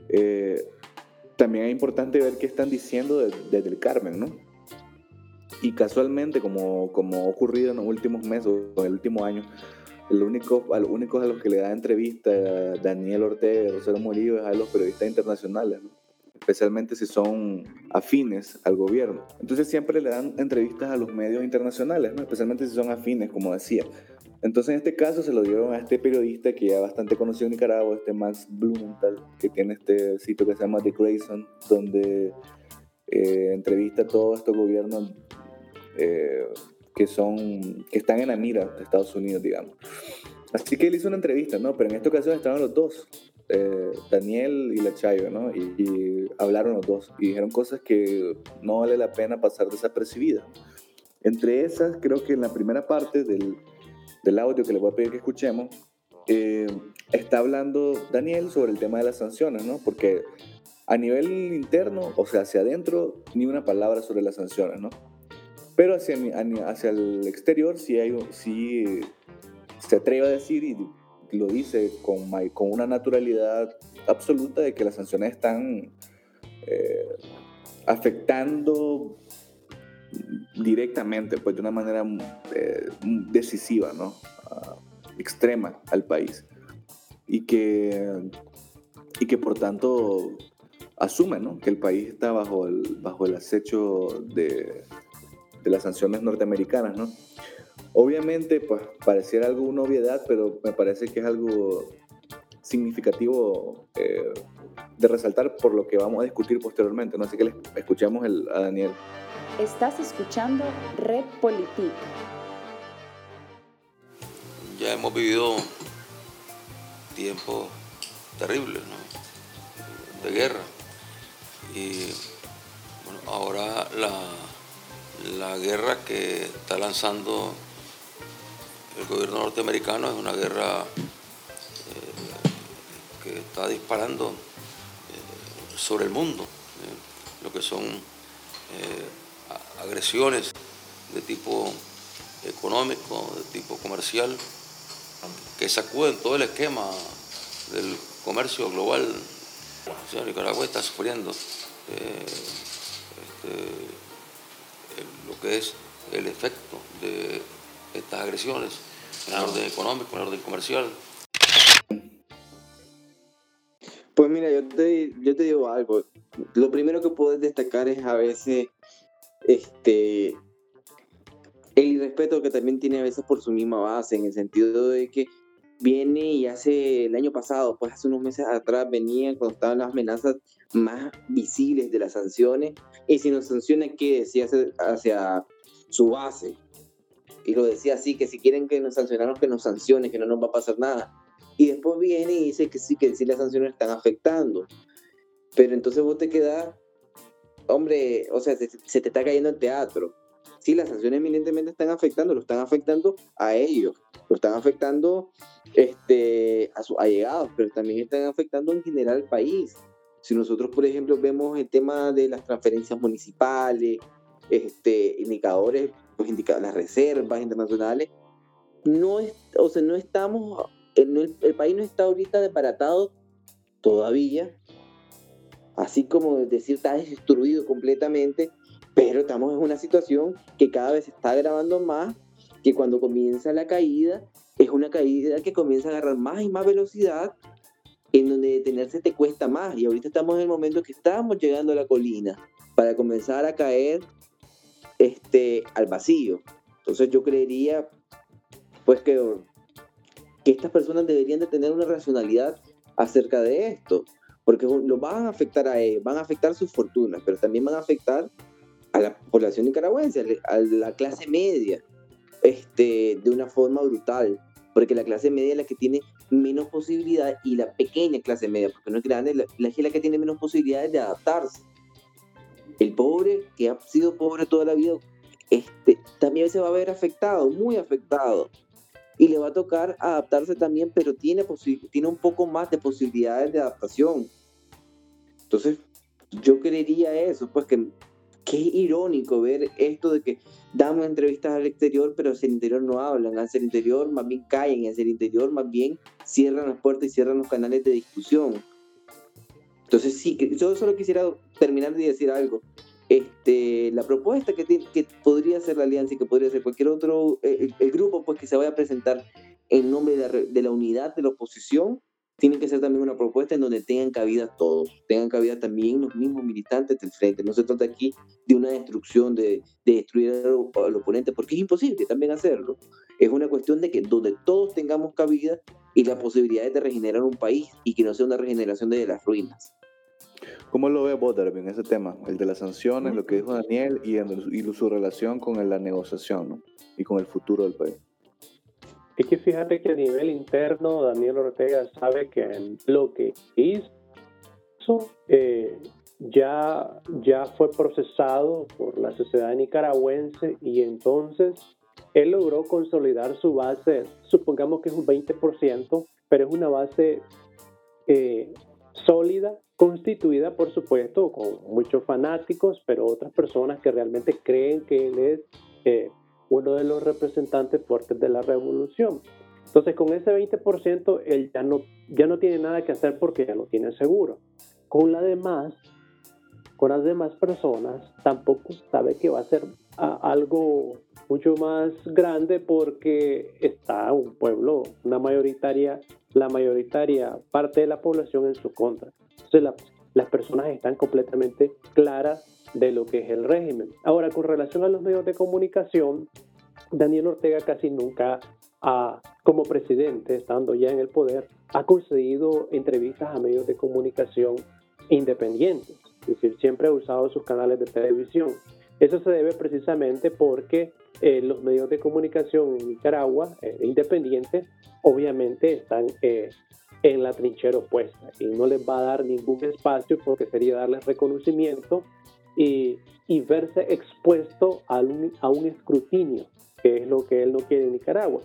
eh, también es importante ver qué están diciendo desde el Carmen, ¿no? Y casualmente, como, como ha ocurrido en los últimos meses o en el último año, el único, a los únicos a los que le da entrevista Daniel Ortega y Rosero Murillo es a los periodistas internacionales, ¿no? Especialmente si son afines al gobierno. Entonces siempre le dan entrevistas a los medios internacionales, ¿no? especialmente si son afines, como decía. Entonces en este caso se lo dieron a este periodista que ya bastante conocido en Nicaragua, este Max Blumenthal, que tiene este sitio que se llama The Grayson, donde eh, entrevista a todos estos gobiernos eh, que son que están en la mira de Estados Unidos, digamos. Así que él hizo una entrevista, ¿no? Pero en esta ocasión estaban los dos, eh, Daniel y la Chayo, ¿no? Y, hablaron los dos y dijeron cosas que no vale la pena pasar desapercibidas. Entre esas, creo que en la primera parte del, del audio que le voy a pedir que escuchemos, eh, está hablando Daniel sobre el tema de las sanciones, ¿no? Porque a nivel interno, o sea, hacia adentro, ni una palabra sobre las sanciones, ¿no? Pero hacia, hacia el exterior sí, hay, sí se atreve a decir y lo dice con, con una naturalidad absoluta de que las sanciones están eh, afectando directamente, pues de una manera eh, decisiva, ¿no? Ah, extrema al país. Y que, y que por tanto asume ¿no? que el país está bajo el, bajo el acecho de, de las sanciones norteamericanas. ¿no? Obviamente, pues pareciera algo una obviedad, pero me parece que es algo significativo eh, de resaltar por lo que vamos a discutir posteriormente. ¿no? Así que escuchamos el, a Daniel. Estás escuchando Red Politik. Ya hemos vivido tiempos terribles ¿no? de guerra. Y bueno, ahora la, la guerra que está lanzando el gobierno norteamericano es una guerra eh, que está disparando eh, sobre el mundo, lo que son agresiones de tipo económico, de tipo comercial, que sacuden todo el esquema del comercio global. O sea, Nicaragua está sufriendo eh, este, lo que es el efecto de estas agresiones en el orden económico, en el orden comercial. Pues mira, yo te, yo te digo algo. Lo primero que puedes destacar es a veces este, el irrespeto que también tiene a veces por su misma base, en el sentido de que viene y hace el año pasado, pues hace unos meses atrás venía cuando estaban las amenazas más visibles de las sanciones, y si nos sanciona, ¿qué decía hacia, su base? Y lo decía así, que si quieren que nos sancionaron, que nos sancionen, que no nos va a pasar nada. Y después viene y dice que sí, que sí las sanciones están afectando. Pero entonces vos te quedás, hombre, o sea, se, te está cayendo el teatro sí, las sanciones eminentemente están afectando, lo están afectando a ellos, lo están afectando este, a sus allegados, pero también están afectando en general al país. Si nosotros, por ejemplo, vemos el tema de las transferencias municipales, este, indicadores, pues las reservas internacionales, no, es, o sea, no estamos, el, el país no está ahorita desbaratado todavía, así como decir está destruido completamente, pero estamos en una situación que cada vez se está agravando más, que cuando comienza la caída, es una caída que comienza a agarrar más y más velocidad, en donde detenerse te cuesta más. Y ahorita estamos en el momento que estamos llegando a la colina para comenzar a caer este, al vacío. Entonces yo creería pues que, que estas personas deberían de tener una racionalidad acerca de esto, porque lo van a afectar a ellos, van a afectar sus fortunas, pero también van a afectar a la población nicaragüense, a la clase media, este, de una forma brutal, porque la clase media es la que tiene menos posibilidades y la pequeña clase media, porque no es grande, la, es la que tiene menos posibilidades de adaptarse. El pobre, que ha sido pobre toda la vida, este, también se va a ver afectado, muy afectado. Y le va a tocar adaptarse también, pero tiene, tiene un poco más de posibilidades de adaptación. Entonces, yo creería eso, pues que qué irónico ver esto de que damos entrevistas al exterior, pero hacia el interior no hablan, hacia el interior más bien caen, hacia el interior más bien cierran las puertas y cierran los canales de discusión. Entonces sí, yo solo quisiera terminar de decir algo. Este, la propuesta que, que podría ser la alianza y que podría ser cualquier otro, eh, el, grupo pues que se vaya a presentar en nombre de la, de la unidad de la oposición, tiene que ser también una propuesta en donde tengan cabida todos, tengan cabida también los mismos militantes del frente. No se trata aquí de una destrucción, de, de destruir al, oponente, porque es imposible también hacerlo. Es una cuestión de que donde todos tengamos cabida y la posibilidad de regenerar un país y que no sea una regeneración de las ruinas. ¿Cómo lo ve vos, en ese tema? El de las sanciones, lo que dijo Daniel y, y su relación con la negociación y con el futuro del país. Es que fíjate que a nivel interno Daniel Ortega sabe que lo que hizo eh, ya, ya fue procesado por la sociedad nicaragüense y entonces él logró consolidar su base, supongamos que es un 20%, pero es una base eh, sólida, constituida por supuesto con muchos fanáticos, pero otras personas que realmente creen que él es eh, uno de los representantes fuertes de la revolución. Entonces, con ese 20%, él ya no, ya no tiene nada que hacer porque ya lo tiene seguro. Con la demás, con las demás personas, tampoco sabe que va a ser algo mucho más grande porque está un pueblo, una mayoritaria, la mayoritaria parte de la población en su contra. Entonces, las personas están completamente claras de lo que es el régimen. Ahora, con relación a los medios de comunicación, Daniel Ortega casi nunca, como presidente, estando ya en el poder, ha concedido entrevistas a medios de comunicación independientes. Es decir, siempre ha usado sus canales de televisión. Eso se debe precisamente porque eh, los medios de comunicación en Nicaragua, eh, independientes, obviamente están eh, en la trinchera opuesta y no les va a dar ningún espacio porque sería darles reconocimiento y, verse expuesto a un, a un, escrutinio, que es lo que él no quiere en Nicaragua.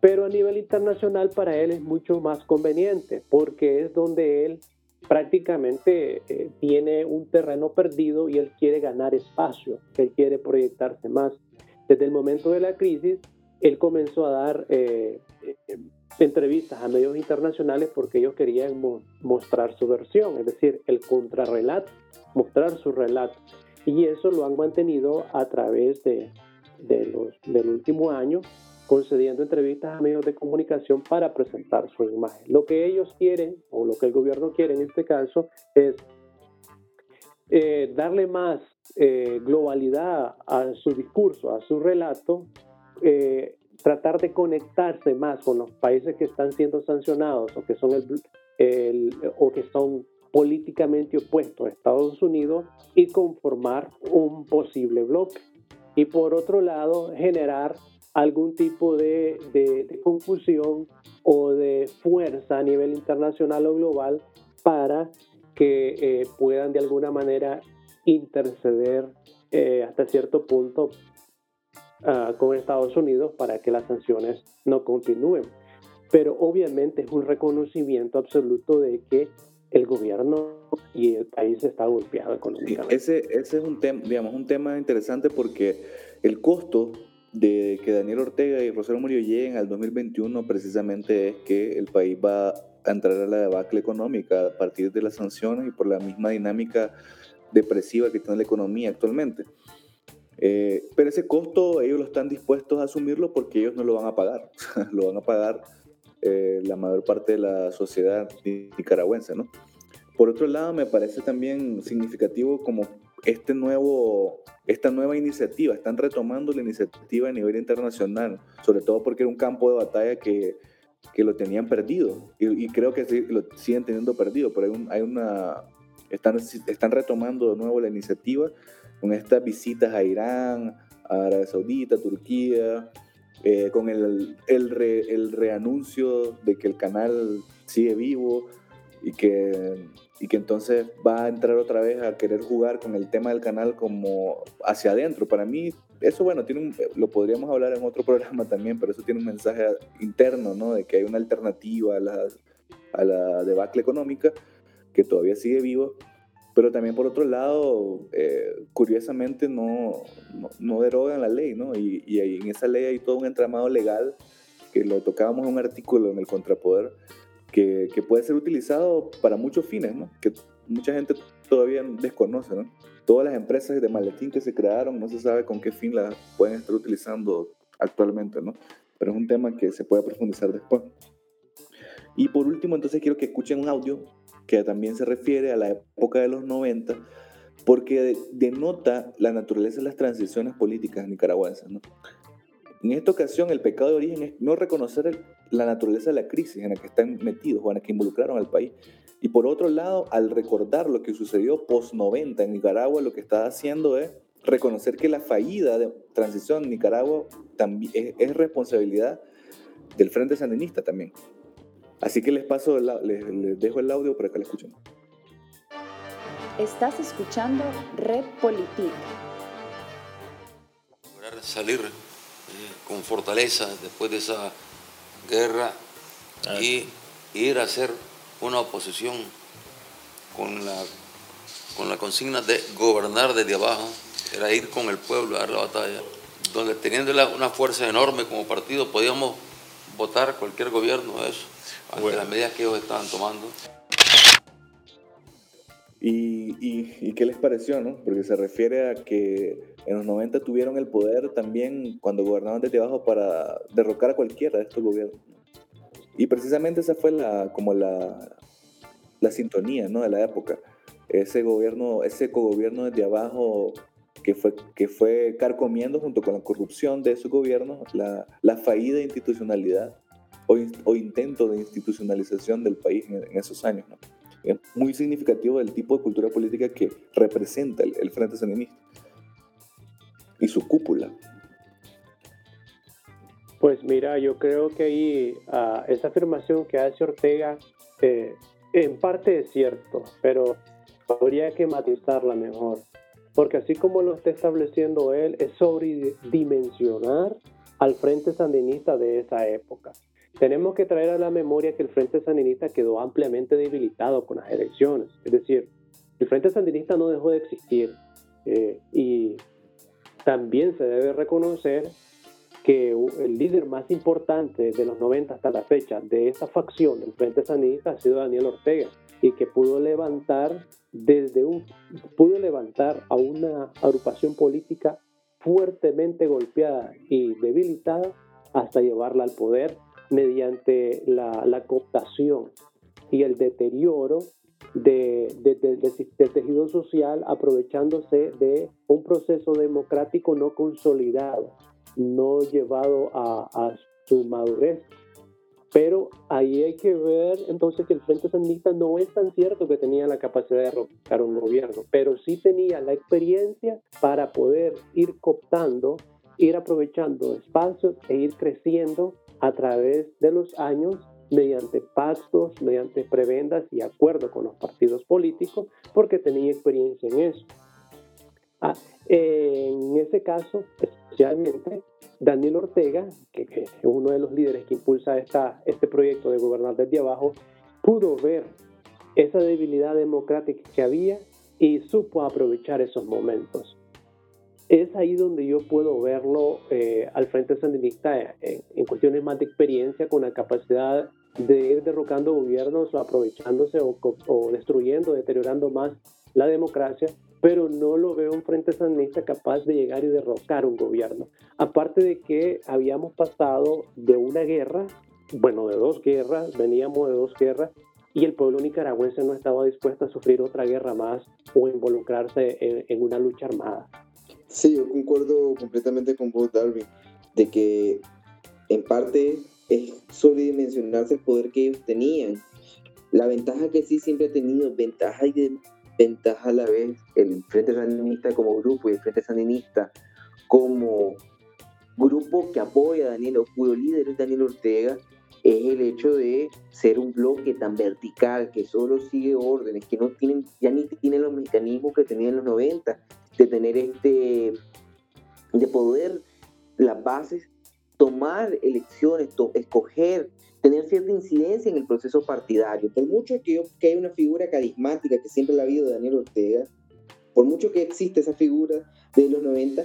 pero a nivel internacional para él es mucho más conveniente porque es donde él prácticamente eh, tiene un terreno perdido y él quiere ganar espacio, él quiere proyectarse más. Desde el momento de la crisis, él comenzó a dar eh, eh, entrevistas a medios internacionales porque ellos querían mostrar su versión, es decir, el contrarrelato, mostrar su relato. Y eso lo han mantenido a través de, del último año, concediendo entrevistas a medios de comunicación para presentar su imagen. Lo que ellos quieren, o lo que el gobierno quiere en este caso, es eh, darle más eh, globalidad a su discurso, a su relato, eh, tratar de conectarse más con los países que están siendo sancionados o que son el, o que son políticamente opuestos a Estados Unidos y conformar un posible bloque. Y por otro lado, generar algún tipo de, confusión o de fuerza a nivel internacional o global para que eh, puedan de alguna manera interceder eh, hasta cierto punto Ah, con Estados Unidos para que las sanciones no continúen. Pero obviamente es un reconocimiento absoluto de que el gobierno y el país está golpeado económicamente. ese, ese es un tema, digamos, un tema interesante porque el costo de que Daniel Ortega y Rosario Murillo lleguen al 2021 precisamente es que el país va a entrar a la debacle económica a partir de las sanciones y por la misma dinámica depresiva que tiene la economía actualmente. Eh, pero ese costo ellos lo están dispuestos a asumirlo porque ellos no lo van a pagar, *laughs* lo van a pagar eh, la mayor parte de la sociedad nicaragüense, ¿no? Por otro lado, me parece también significativo como este nuevo, esta nueva iniciativa, están retomando la iniciativa a nivel internacional, sobre todo porque era un campo de batalla que, que lo tenían perdido y, creo que sí, lo siguen teniendo perdido, pero hay, hay una, están, están retomando de nuevo la iniciativa con estas visitas a Irán, a Arabia Saudita, Turquía, eh, con el, el, el, reanuncio de que el canal sigue vivo y que, y que entonces va a entrar otra vez a querer jugar con el tema del canal como hacia adentro. Para mí, eso bueno, tiene lo podríamos hablar en otro *laughs* programa también, pero eso tiene un mensaje interno, ¿no? De que hay una alternativa a la, a la debacle económica que todavía sigue vivo pero también por otro lado, eh, curiosamente no, no, derogan la ley, ¿no? Y, y, en esa ley hay todo un entramado legal, que lo tocábamos en un artículo en el Contrapoder, que, que puede ser utilizado para muchos fines, ¿no? Que mucha gente todavía desconoce, ¿no? Todas las empresas de maletín que se crearon, no se sabe con qué fin las pueden estar utilizando actualmente, ¿no? Pero es un tema que se puede profundizar después. Y por último, entonces quiero que escuchen un audio que también se refiere a la época de los 90, porque denota la naturaleza de las transiciones políticas nicaragüenses. En esta ocasión, el pecado de origen es no reconocer la naturaleza de la crisis en la que están metidos o en la que involucraron al país. Y por otro lado, al recordar lo que sucedió post-90 en Nicaragua, lo que está haciendo es reconocer que la fallida de transición en Nicaragua también es, es responsabilidad del Frente Sandinista también. Así que les paso, les, dejo el audio para que lo escuchen. Estás escuchando Red Politik. Lograr salir eh, con fortaleza después de esa guerra ah. y ir a hacer una oposición con la, con la consigna de gobernar desde abajo, era ir con el pueblo a dar la batalla, donde teniendo una fuerza enorme como partido podíamos votar cualquier gobierno eso ante las medidas que ellos estaban tomando. Y, y, qué les pareció, no? Porque se refiere a que en los 90 tuvieron el poder también cuando gobernaban desde abajo para derrocar a cualquiera de estos gobiernos. Y precisamente esa fue la, como la, la sintonía, ¿no? De la época. Ese gobierno, ese cogobierno desde abajo que fue, que fue carcomiendo junto con la corrupción de esos gobiernos la, la fallida institucionalidad o, intento de institucionalización del país en, esos años. Es muy significativo del tipo de cultura política que representa el, Frente Sandinista y su cúpula. Pues mira, yo creo que ahí ah, esa afirmación que hace Ortega eh, en parte es cierto, pero habría que matizarla mejor. Porque así como lo está estableciendo él, es sobredimensionar al Frente Sandinista de esa época. Tenemos que traer a la memoria que el Frente Sandinista quedó ampliamente debilitado con las elecciones. Es decir, el Frente Sandinista no dejó de existir. Eh, y también se debe reconocer que el líder más importante de los 90 hasta la fecha de esa facción del Frente Sandinista ha sido Daniel Ortega y que pudo levantar desde pudo levantar a una agrupación política fuertemente golpeada y debilitada hasta llevarla al poder mediante la, la cooptación y el deterioro de, del tejido social aprovechándose de un proceso democrático no consolidado, no llevado a, a su madurez. Pero ahí hay que ver entonces que el Frente Sandinista no es tan cierto que tenía la capacidad de derrocar un gobierno, pero sí tenía la experiencia para poder ir cooptando, ir aprovechando espacios e ir creciendo a través de los años mediante pactos, mediante prebendas y acuerdos con los partidos políticos, porque tenía experiencia en eso. Ah, en ese caso, especialmente, Daniel Ortega, que, es uno de los líderes que impulsa esta, este proyecto de gobernar desde abajo, pudo ver esa debilidad democrática que había y supo aprovechar esos momentos. Es ahí donde yo puedo verlo eh, al Frente Sandinista en, en, cuestiones más de experiencia, con la capacidad de ir derrocando gobiernos aprovechándose o, o destruyendo, deteriorando más la democracia pero no lo veo un frente sandinista capaz de llegar y derrocar un gobierno. Aparte de que habíamos pasado de una guerra, bueno, de dos guerras, veníamos de dos guerras, y el pueblo nicaragüense no estaba dispuesto a sufrir otra guerra más o involucrarse en, una lucha armada. Sí, yo concuerdo completamente con vos, Darwin, de que en parte es sobredimensionarse el poder que ellos tenían. La ventaja que sí siempre ha tenido, ventaja y ventaja a la vez el Frente Sandinista como grupo y el Frente Sandinista como grupo que apoya a Daniel, cuyo líder es Daniel Ortega, es el hecho de ser un bloque tan vertical que solo sigue órdenes, que no tienen, ya ni tienen los mecanismos que tenían en los 90, de tener este, de poder las bases, tomar elecciones, escoger tener cierta incidencia en el proceso partidario. Por mucho que, que hay una figura carismática que siempre la ha habido Daniel Ortega, por mucho que existe esa figura de los 90,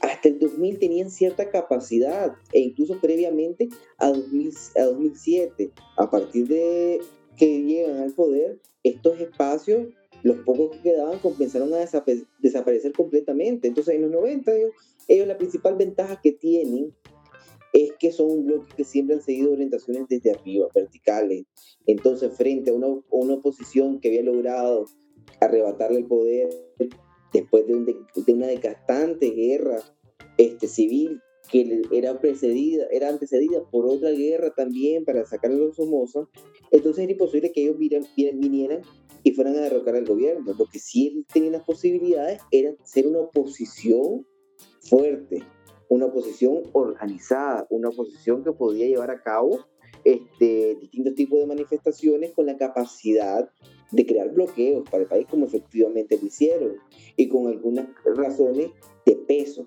hasta el 2000 tenían cierta capacidad, e incluso previamente a, 2000, a 2007. A partir de que llegan al poder, estos espacios, los pocos que quedaban, comenzaron a desaparecer completamente. Entonces, en los 90, ellos la principal ventaja que tienen es que son un bloque que siempre han seguido orientaciones desde arriba, verticales. Entonces, frente a una, una oposición que había logrado arrebatarle el poder después de, un, de una desgastante guerra este, civil que era precedida, era antecedida por otra guerra también para sacar a los Somoza, entonces era imposible que ellos vinieran y fueran a derrocar al gobierno. Lo que sí tenían las posibilidades era ser una oposición fuerte, una oposición organizada, una oposición que podía llevar a cabo este, distintos tipos de manifestaciones con la capacidad de crear bloqueos para el país como efectivamente lo hicieron y con algunas razones de peso.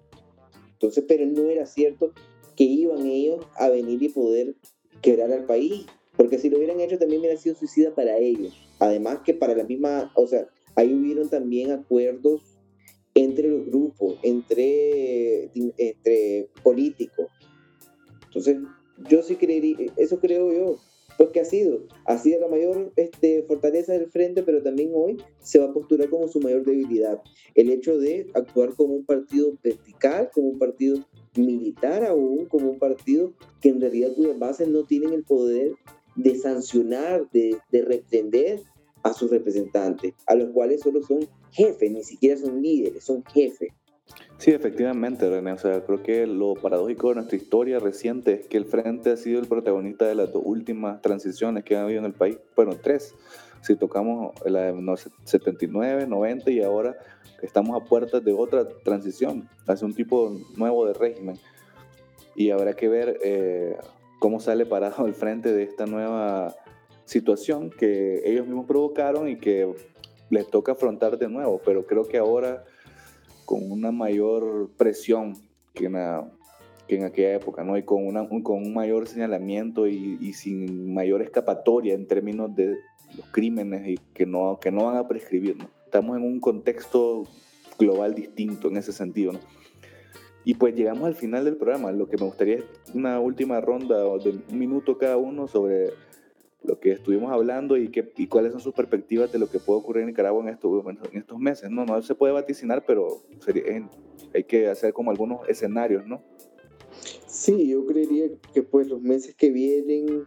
Entonces, pero no era cierto que iban ellos a venir y poder quebrar al país, porque si lo hubieran hecho también hubiera sido suicida para ellos. Además que para la misma, o sea, ahí hubieron también acuerdos entre los grupos, entre, entre políticos. Entonces, yo sí creería, eso creo yo, pues que ha sido, ha sido la mayor este, fortaleza del frente, pero también hoy se va a postular como su mayor debilidad. El hecho de actuar como un partido vertical, como un partido militar aún, como un partido que en realidad cuyas bases no tienen el poder de sancionar, de, de reprender a sus representantes, a los cuales solo son jefes, ni siquiera son líderes, son jefes. Sí, efectivamente, René. O sea, creo que lo paradójico de nuestra historia reciente es que el Frente ha sido el protagonista de las dos últimas transiciones que ha habido en el país. Bueno, tres. Si tocamos la de 79, 90 y ahora estamos a puertas de otra transición, hacia un tipo nuevo de régimen. Y habrá que ver eh, cómo sale parado el frente de esta nueva situación que ellos mismos provocaron y que les toca afrontar de nuevo. Pero creo que ahora con una mayor presión que, que en aquella época, ¿no? Y con, una, con un mayor señalamiento y, y, sin mayor escapatoria en términos de los crímenes y que no, que no van a prescribir, ¿no? Estamos en un contexto global distinto en ese sentido, ¿no? Y pues llegamos al final del programa. Lo que me gustaría es una última ronda de un minuto cada uno sobre lo que estuvimos hablando y, qué, y cuáles son sus perspectivas de lo que puede ocurrir en Nicaragua en estos, en estos meses. No, no se puede vaticinar, pero sería, hay que hacer como algunos escenarios, ¿no? Sí, yo creería que pues los meses que vienen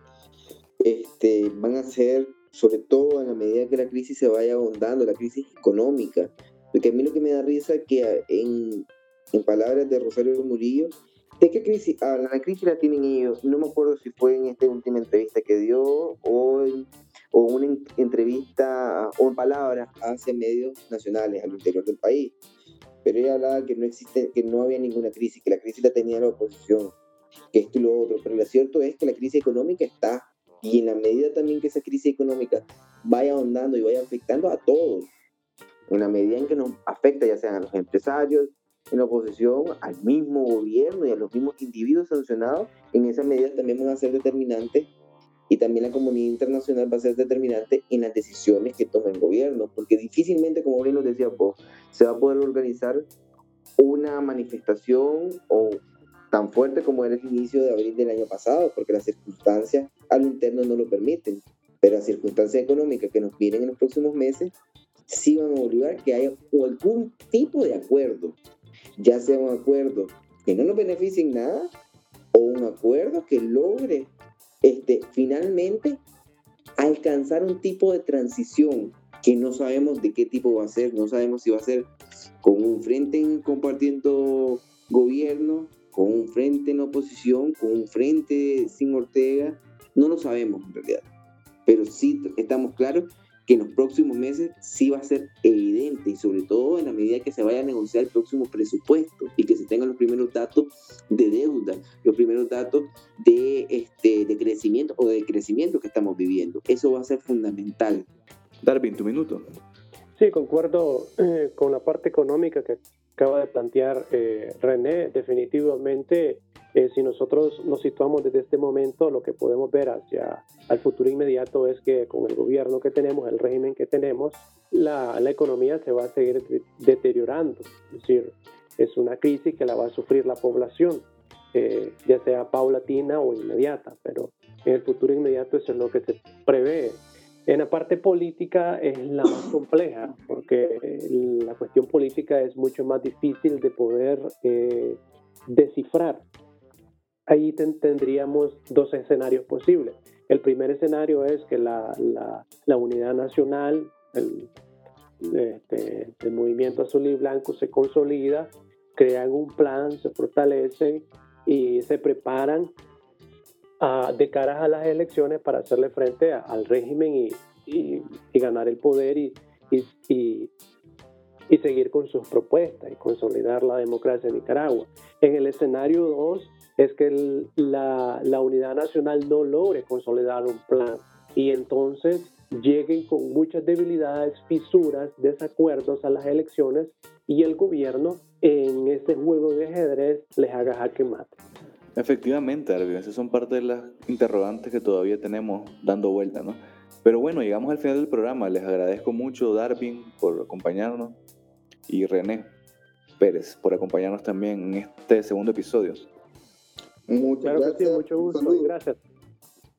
este, van a ser, sobre todo a la medida que la crisis se vaya ahondando, la crisis económica. Porque a mí lo que me da risa es que en, en palabras de Rosario Murillo, ¿de qué crisis La crisis la tienen ellos. No me acuerdo si fue en esta última entrevista que dio o, o una entrevista o en palabras hacia medios nacionales al interior del país. Pero ella hablaba que no existe, que no había ninguna crisis, que la crisis la tenía la oposición, que esto y lo otro. Pero lo cierto es que la crisis económica está. Y en la medida también que esa crisis económica vaya ahondando y vaya afectando a todos, en la medida en que nos afecta ya sean a los empresarios, en oposición al mismo gobierno y a los mismos individuos sancionados, en esa medida también van a ser determinantes y también la comunidad internacional va a ser determinante en las decisiones que tome el gobierno, porque difícilmente, como bien lo decía vos, se va a poder organizar una manifestación o tan fuerte como era el inicio de abril del año pasado, porque las circunstancias al interno no lo permiten, pero las circunstancias económicas que nos vienen en los próximos meses sí van a obligar que haya algún tipo de acuerdo, ya sea un acuerdo que no nos beneficie en nada o un acuerdo que logre este, finalmente alcanzar un tipo de transición que no sabemos de qué tipo va a ser, no sabemos si va a ser con un frente compartiendo gobierno, con un frente en oposición, con un frente sin Ortega, no lo sabemos en realidad, pero sí estamos claros que en los próximos meses sí va a ser evidente y sobre todo en la medida que se vaya a negociar el próximo presupuesto y que se tengan los primeros datos de deuda, los primeros datos de, este, de crecimiento o de crecimiento que estamos viviendo. Eso va a ser fundamental. Darwin, tu minuto. Sí, concuerdo eh, con la parte económica que acaba de plantear eh, René. Definitivamente eh, si nosotros nos situamos desde este momento, lo que podemos ver hacia el futuro inmediato es que con el gobierno que tenemos, el régimen que tenemos, la, la economía se va a seguir deteriorando. Es decir, es una crisis que la va a sufrir la población, eh, ya sea paulatina o inmediata, pero en el futuro inmediato eso es lo que se prevé. En la parte política es la más compleja, porque la cuestión política es mucho más difícil de poder eh, descifrar ahí tendríamos dos escenarios posibles. El primer escenario es que la, la, unidad nacional, el, este, el, movimiento azul y blanco se consolida, crean un plan, se fortalecen y se preparan a, de cara a las elecciones para hacerle frente al régimen y, y, ganar el poder y, y, seguir con sus propuestas y consolidar la democracia en Nicaragua. En el escenario 2, es que la, la, unidad nacional no logre consolidar un plan y entonces lleguen con muchas debilidades, fisuras, desacuerdos a las elecciones y el gobierno en ese juego de ajedrez les haga jaque mate. Efectivamente, Arvin, esas son parte de las interrogantes que todavía tenemos dando vuelta, ¿no? Pero bueno, llegamos al final del programa. Les agradezco mucho, Darwin, por acompañarnos y René Pérez por acompañarnos también en este segundo episodio. Muchas gracias. mucho gusto. Gracias.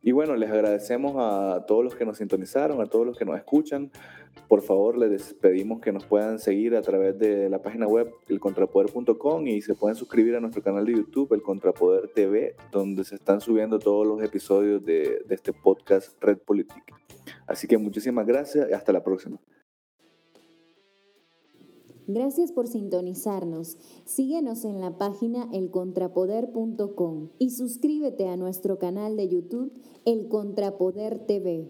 Y bueno, les agradecemos a todos los que nos sintonizaron, a todos los que nos escuchan. Por favor, les pedimos que nos puedan seguir a través de la página web elcontrapoder.com y se pueden suscribir a nuestro canal de YouTube, El Contrapoder TV, donde se están subiendo todos los episodios de, de este podcast Red Política. Así que muchísimas gracias y hasta la próxima. Gracias por sintonizarnos. Síguenos en la página elcontrapoder.com y suscríbete a nuestro canal de YouTube El Contrapoder TV.